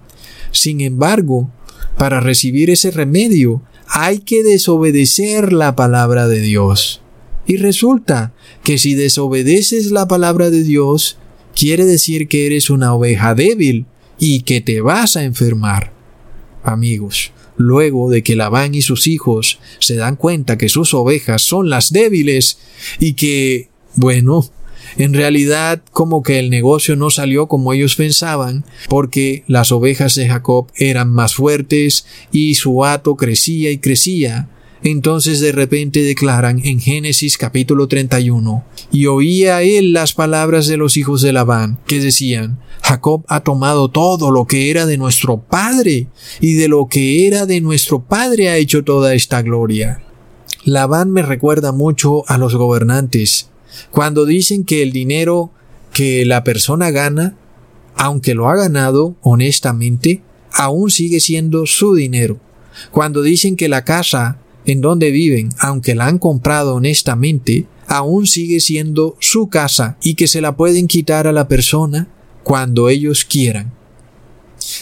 Sin embargo, para recibir ese remedio hay que desobedecer la palabra de Dios. Y resulta que si desobedeces la palabra de Dios, quiere decir que eres una oveja débil y que te vas a enfermar. Amigos, luego de que Labán y sus hijos se dan cuenta que sus ovejas son las débiles y que, bueno, en realidad como que el negocio no salió como ellos pensaban, porque las ovejas de Jacob eran más fuertes y su hato crecía y crecía. Entonces de repente declaran en Génesis capítulo 31, y oía él las palabras de los hijos de Labán, que decían, Jacob ha tomado todo lo que era de nuestro padre, y de lo que era de nuestro padre ha hecho toda esta gloria. Labán me recuerda mucho a los gobernantes, cuando dicen que el dinero que la persona gana, aunque lo ha ganado honestamente, aún sigue siendo su dinero. Cuando dicen que la casa en donde viven, aunque la han comprado honestamente, aún sigue siendo su casa y que se la pueden quitar a la persona cuando ellos quieran.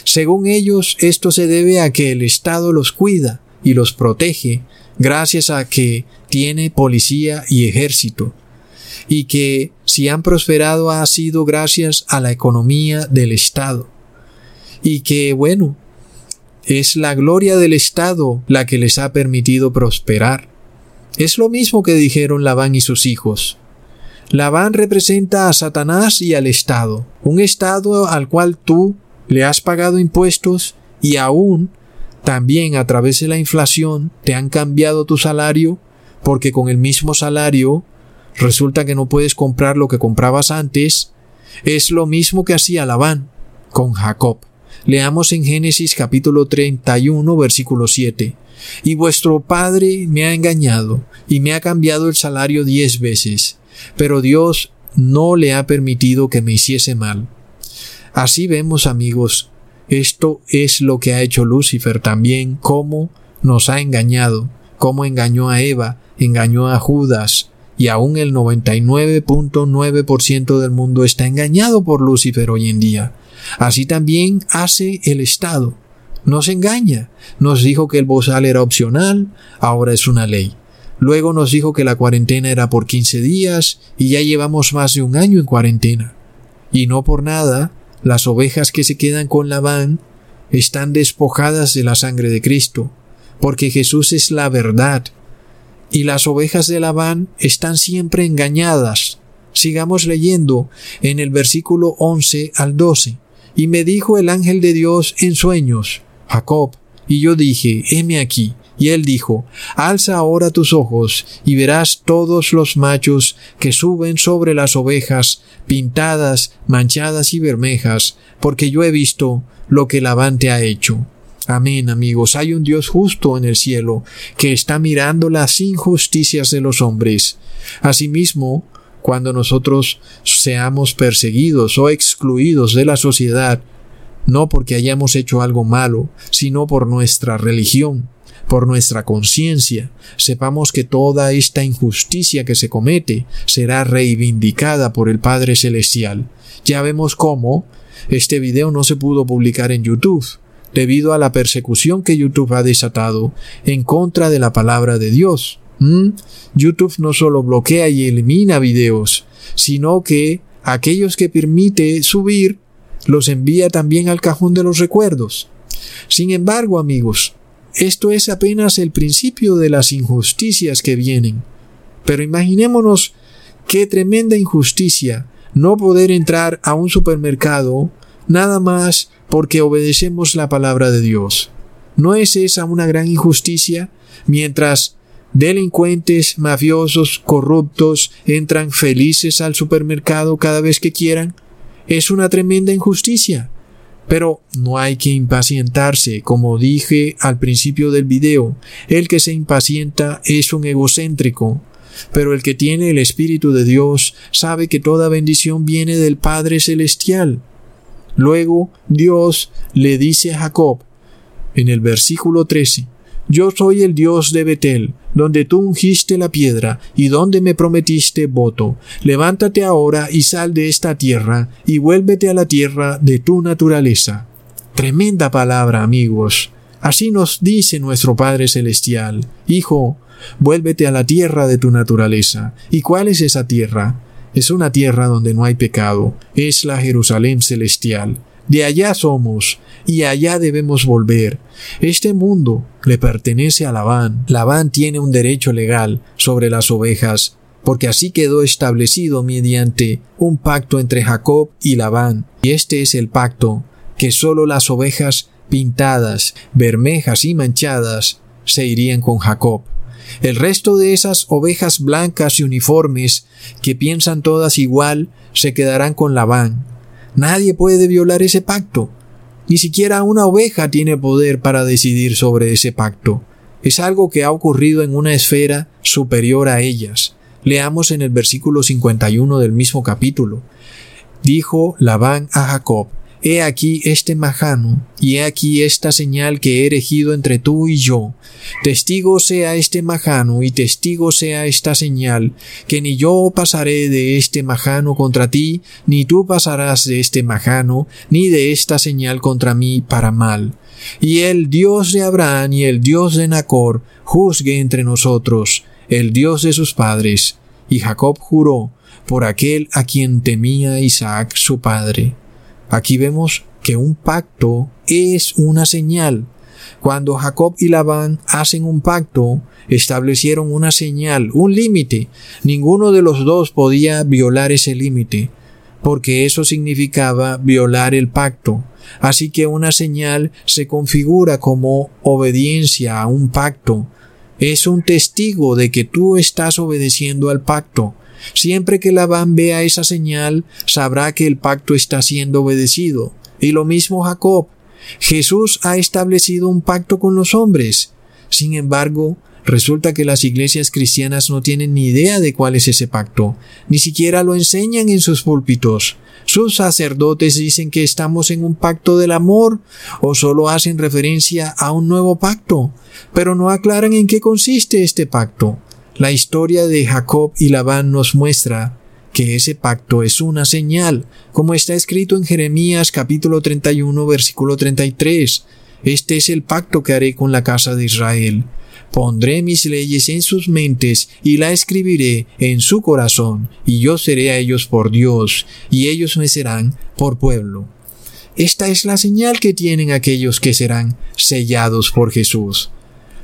Según ellos, esto se debe a que el Estado los cuida y los protege gracias a que tiene policía y ejército, y que si han prosperado ha sido gracias a la economía del Estado, y que bueno, es la gloria del Estado la que les ha permitido prosperar. Es lo mismo que dijeron Labán y sus hijos. Labán representa a Satanás y al Estado, un Estado al cual tú le has pagado impuestos y aún también a través de la inflación te han cambiado tu salario porque con el mismo salario resulta que no puedes comprar lo que comprabas antes. Es lo mismo que hacía Labán con Jacob. Leamos en Génesis capítulo 31 versículo 7. Y vuestro padre me ha engañado y me ha cambiado el salario diez veces, pero Dios no le ha permitido que me hiciese mal. Así vemos amigos, esto es lo que ha hecho Lucifer también, cómo nos ha engañado, cómo engañó a Eva, engañó a Judas, y aún el 99.9% del mundo está engañado por Lucifer hoy en día. Así también hace el Estado. Nos engaña. Nos dijo que el bozal era opcional, ahora es una ley. Luego nos dijo que la cuarentena era por 15 días y ya llevamos más de un año en cuarentena. Y no por nada, las ovejas que se quedan con Labán están despojadas de la sangre de Cristo, porque Jesús es la verdad. Y las ovejas de Labán están siempre engañadas. Sigamos leyendo en el versículo 11 al 12. Y me dijo el ángel de Dios en sueños, Jacob, y yo dije, heme aquí. Y él dijo, Alza ahora tus ojos, y verás todos los machos que suben sobre las ovejas, pintadas, manchadas y bermejas, porque yo he visto lo que Labán te ha hecho. Amén, amigos. Hay un Dios justo en el cielo, que está mirando las injusticias de los hombres. Asimismo, cuando nosotros seamos perseguidos o excluidos de la sociedad, no porque hayamos hecho algo malo, sino por nuestra religión, por nuestra conciencia, sepamos que toda esta injusticia que se comete será reivindicada por el Padre Celestial. Ya vemos cómo este video no se pudo publicar en YouTube, debido a la persecución que YouTube ha desatado en contra de la palabra de Dios. ¿Mm? YouTube no solo bloquea y elimina videos, sino que aquellos que permite subir los envía también al cajón de los recuerdos. Sin embargo, amigos, esto es apenas el principio de las injusticias que vienen. Pero imaginémonos qué tremenda injusticia no poder entrar a un supermercado nada más porque obedecemos la palabra de Dios. ¿No es esa una gran injusticia? Mientras delincuentes, mafiosos, corruptos entran felices al supermercado cada vez que quieran. Es una tremenda injusticia. Pero no hay que impacientarse, como dije al principio del video. El que se impacienta es un egocéntrico. Pero el que tiene el Espíritu de Dios sabe que toda bendición viene del Padre Celestial. Luego Dios le dice a Jacob, en el versículo 13, yo soy el Dios de Betel, donde tú ungiste la piedra y donde me prometiste voto. Levántate ahora y sal de esta tierra y vuélvete a la tierra de tu naturaleza. Tremenda palabra, amigos. Así nos dice nuestro Padre Celestial. Hijo, vuélvete a la tierra de tu naturaleza. ¿Y cuál es esa tierra? Es una tierra donde no hay pecado. Es la Jerusalén celestial. De allá somos, y allá debemos volver. Este mundo le pertenece a Labán. Labán tiene un derecho legal sobre las ovejas, porque así quedó establecido mediante un pacto entre Jacob y Labán. Y este es el pacto, que sólo las ovejas pintadas, bermejas y manchadas se irían con Jacob. El resto de esas ovejas blancas y uniformes, que piensan todas igual, se quedarán con Labán. Nadie puede violar ese pacto. Ni siquiera una oveja tiene poder para decidir sobre ese pacto. Es algo que ha ocurrido en una esfera superior a ellas. Leamos en el versículo 51 del mismo capítulo. Dijo Labán a Jacob, He aquí este majano, y he aquí esta señal que he erigido entre tú y yo. Testigo sea este majano, y testigo sea esta señal, que ni yo pasaré de este majano contra ti, ni tú pasarás de este majano, ni de esta señal contra mí para mal. Y el Dios de Abraham y el Dios de Nacor juzgue entre nosotros, el Dios de sus padres. Y Jacob juró por aquel a quien temía Isaac su padre. Aquí vemos que un pacto es una señal. Cuando Jacob y Labán hacen un pacto, establecieron una señal, un límite. Ninguno de los dos podía violar ese límite, porque eso significaba violar el pacto. Así que una señal se configura como obediencia a un pacto. Es un testigo de que tú estás obedeciendo al pacto. Siempre que Labán vea esa señal, sabrá que el pacto está siendo obedecido. Y lo mismo Jacob. Jesús ha establecido un pacto con los hombres. Sin embargo, resulta que las iglesias cristianas no tienen ni idea de cuál es ese pacto, ni siquiera lo enseñan en sus púlpitos. Sus sacerdotes dicen que estamos en un pacto del amor o solo hacen referencia a un nuevo pacto, pero no aclaran en qué consiste este pacto. La historia de Jacob y Labán nos muestra que ese pacto es una señal, como está escrito en Jeremías capítulo 31 versículo 33. Este es el pacto que haré con la casa de Israel. Pondré mis leyes en sus mentes y la escribiré en su corazón, y yo seré a ellos por Dios, y ellos me serán por pueblo. Esta es la señal que tienen aquellos que serán sellados por Jesús.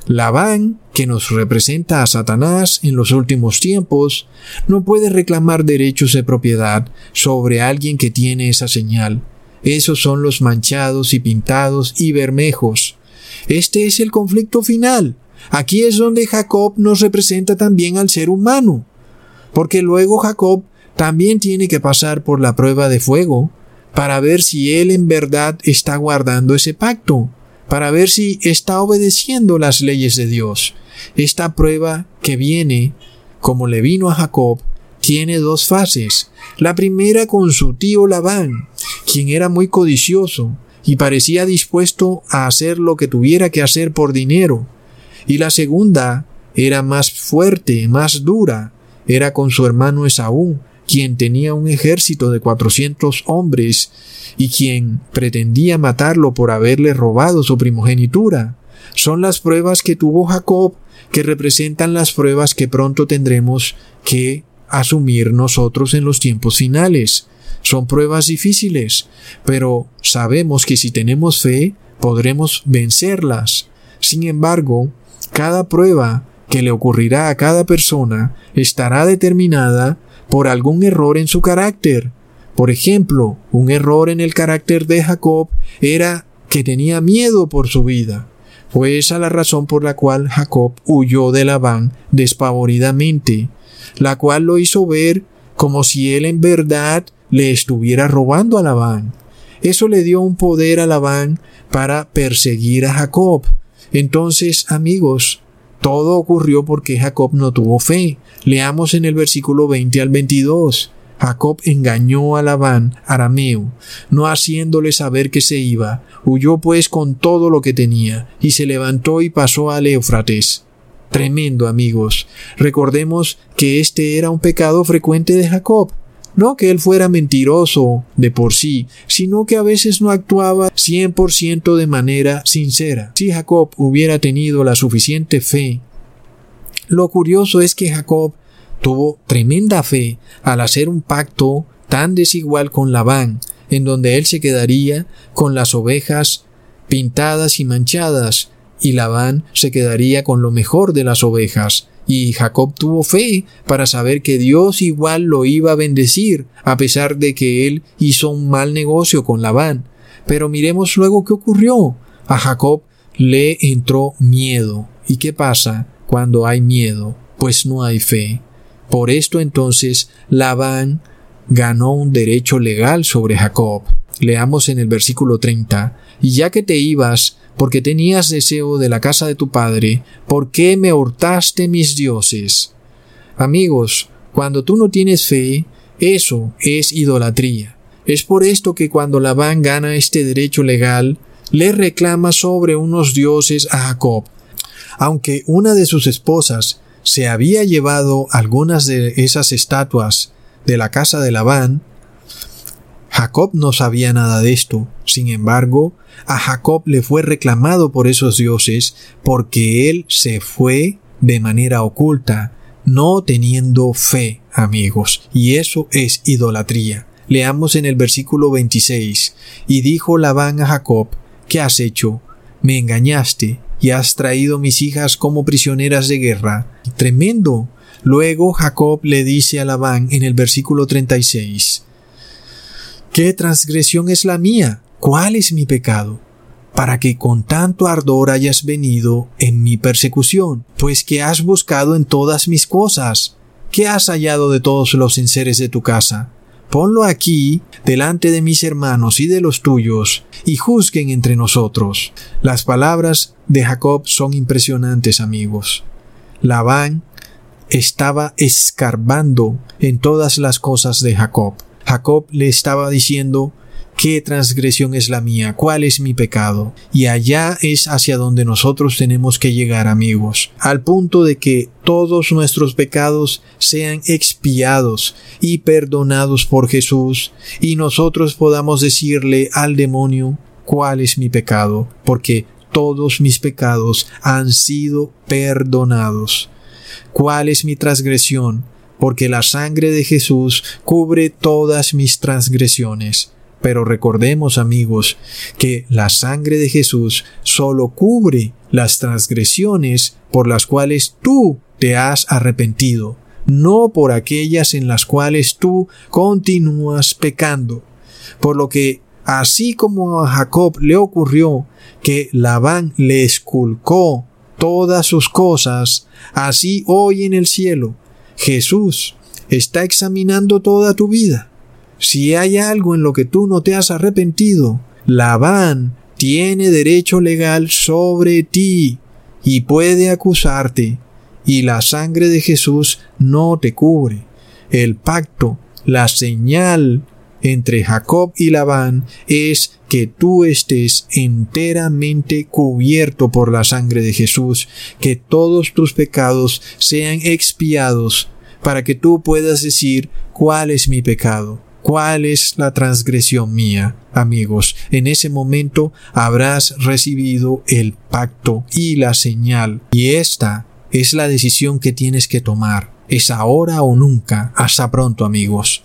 Labán, que nos representa a Satanás en los últimos tiempos, no puede reclamar derechos de propiedad sobre alguien que tiene esa señal. Esos son los manchados y pintados y bermejos. Este es el conflicto final. Aquí es donde Jacob nos representa también al ser humano. Porque luego Jacob también tiene que pasar por la prueba de fuego para ver si él en verdad está guardando ese pacto para ver si está obedeciendo las leyes de Dios. Esta prueba que viene, como le vino a Jacob, tiene dos fases. La primera con su tío Labán, quien era muy codicioso y parecía dispuesto a hacer lo que tuviera que hacer por dinero. Y la segunda era más fuerte, más dura, era con su hermano Esaú, quien tenía un ejército de cuatrocientos hombres y quien pretendía matarlo por haberle robado su primogenitura. Son las pruebas que tuvo Jacob que representan las pruebas que pronto tendremos que asumir nosotros en los tiempos finales. Son pruebas difíciles, pero sabemos que si tenemos fe podremos vencerlas. Sin embargo, cada prueba que le ocurrirá a cada persona estará determinada por algún error en su carácter, por ejemplo, un error en el carácter de Jacob era que tenía miedo por su vida. Fue esa la razón por la cual Jacob huyó de Labán despavoridamente, la cual lo hizo ver como si él en verdad le estuviera robando a Labán. Eso le dio un poder a Labán para perseguir a Jacob. Entonces, amigos, todo ocurrió porque Jacob no tuvo fe. Leamos en el versículo 20 al 22. Jacob engañó a Labán, arameo, no haciéndole saber que se iba. Huyó pues con todo lo que tenía, y se levantó y pasó al Éufrates. Tremendo, amigos. Recordemos que este era un pecado frecuente de Jacob. No que él fuera mentiroso de por sí, sino que a veces no actuaba cien por ciento de manera sincera. Si Jacob hubiera tenido la suficiente fe, lo curioso es que Jacob tuvo tremenda fe al hacer un pacto tan desigual con Labán, en donde él se quedaría con las ovejas pintadas y manchadas, y Labán se quedaría con lo mejor de las ovejas. Y Jacob tuvo fe para saber que Dios igual lo iba a bendecir, a pesar de que él hizo un mal negocio con Labán. Pero miremos luego qué ocurrió. A Jacob le entró miedo. ¿Y qué pasa? cuando hay miedo, pues no hay fe. Por esto entonces Labán ganó un derecho legal sobre Jacob. Leamos en el versículo 30, y ya que te ibas, porque tenías deseo de la casa de tu padre, ¿por qué me hurtaste mis dioses? Amigos, cuando tú no tienes fe, eso es idolatría. Es por esto que cuando Labán gana este derecho legal, le reclama sobre unos dioses a Jacob. Aunque una de sus esposas se había llevado algunas de esas estatuas de la casa de Labán, Jacob no sabía nada de esto. Sin embargo, a Jacob le fue reclamado por esos dioses porque él se fue de manera oculta, no teniendo fe, amigos. Y eso es idolatría. Leamos en el versículo 26. Y dijo Labán a Jacob, ¿qué has hecho? Me engañaste y has traído mis hijas como prisioneras de guerra. Tremendo. Luego Jacob le dice a Labán en el versículo 36, ¿Qué transgresión es la mía? ¿Cuál es mi pecado? Para que con tanto ardor hayas venido en mi persecución, pues que has buscado en todas mis cosas. ¿Qué has hallado de todos los enseres de tu casa? Ponlo aquí, delante de mis hermanos y de los tuyos, y juzguen entre nosotros. Las palabras de Jacob son impresionantes, amigos. Labán estaba escarbando en todas las cosas de Jacob. Jacob le estaba diciendo, ¿Qué transgresión es la mía? ¿Cuál es mi pecado? Y allá es hacia donde nosotros tenemos que llegar, amigos, al punto de que todos nuestros pecados sean expiados y perdonados por Jesús, y nosotros podamos decirle al demonio, ¿cuál es mi pecado? Porque todos mis pecados han sido perdonados. ¿Cuál es mi transgresión? Porque la sangre de Jesús cubre todas mis transgresiones. Pero recordemos, amigos, que la sangre de Jesús solo cubre las transgresiones por las cuales tú te has arrepentido, no por aquellas en las cuales tú continúas pecando. Por lo que, así como a Jacob le ocurrió que Labán le esculcó todas sus cosas, así hoy en el cielo Jesús está examinando toda tu vida. Si hay algo en lo que tú no te has arrepentido, Labán tiene derecho legal sobre ti y puede acusarte, y la sangre de Jesús no te cubre. El pacto, la señal entre Jacob y Labán es que tú estés enteramente cubierto por la sangre de Jesús, que todos tus pecados sean expiados, para que tú puedas decir cuál es mi pecado, cuál es la transgresión mía. Amigos, en ese momento habrás recibido el pacto y la señal, y esta es la decisión que tienes que tomar. Es ahora o nunca. Hasta pronto, amigos.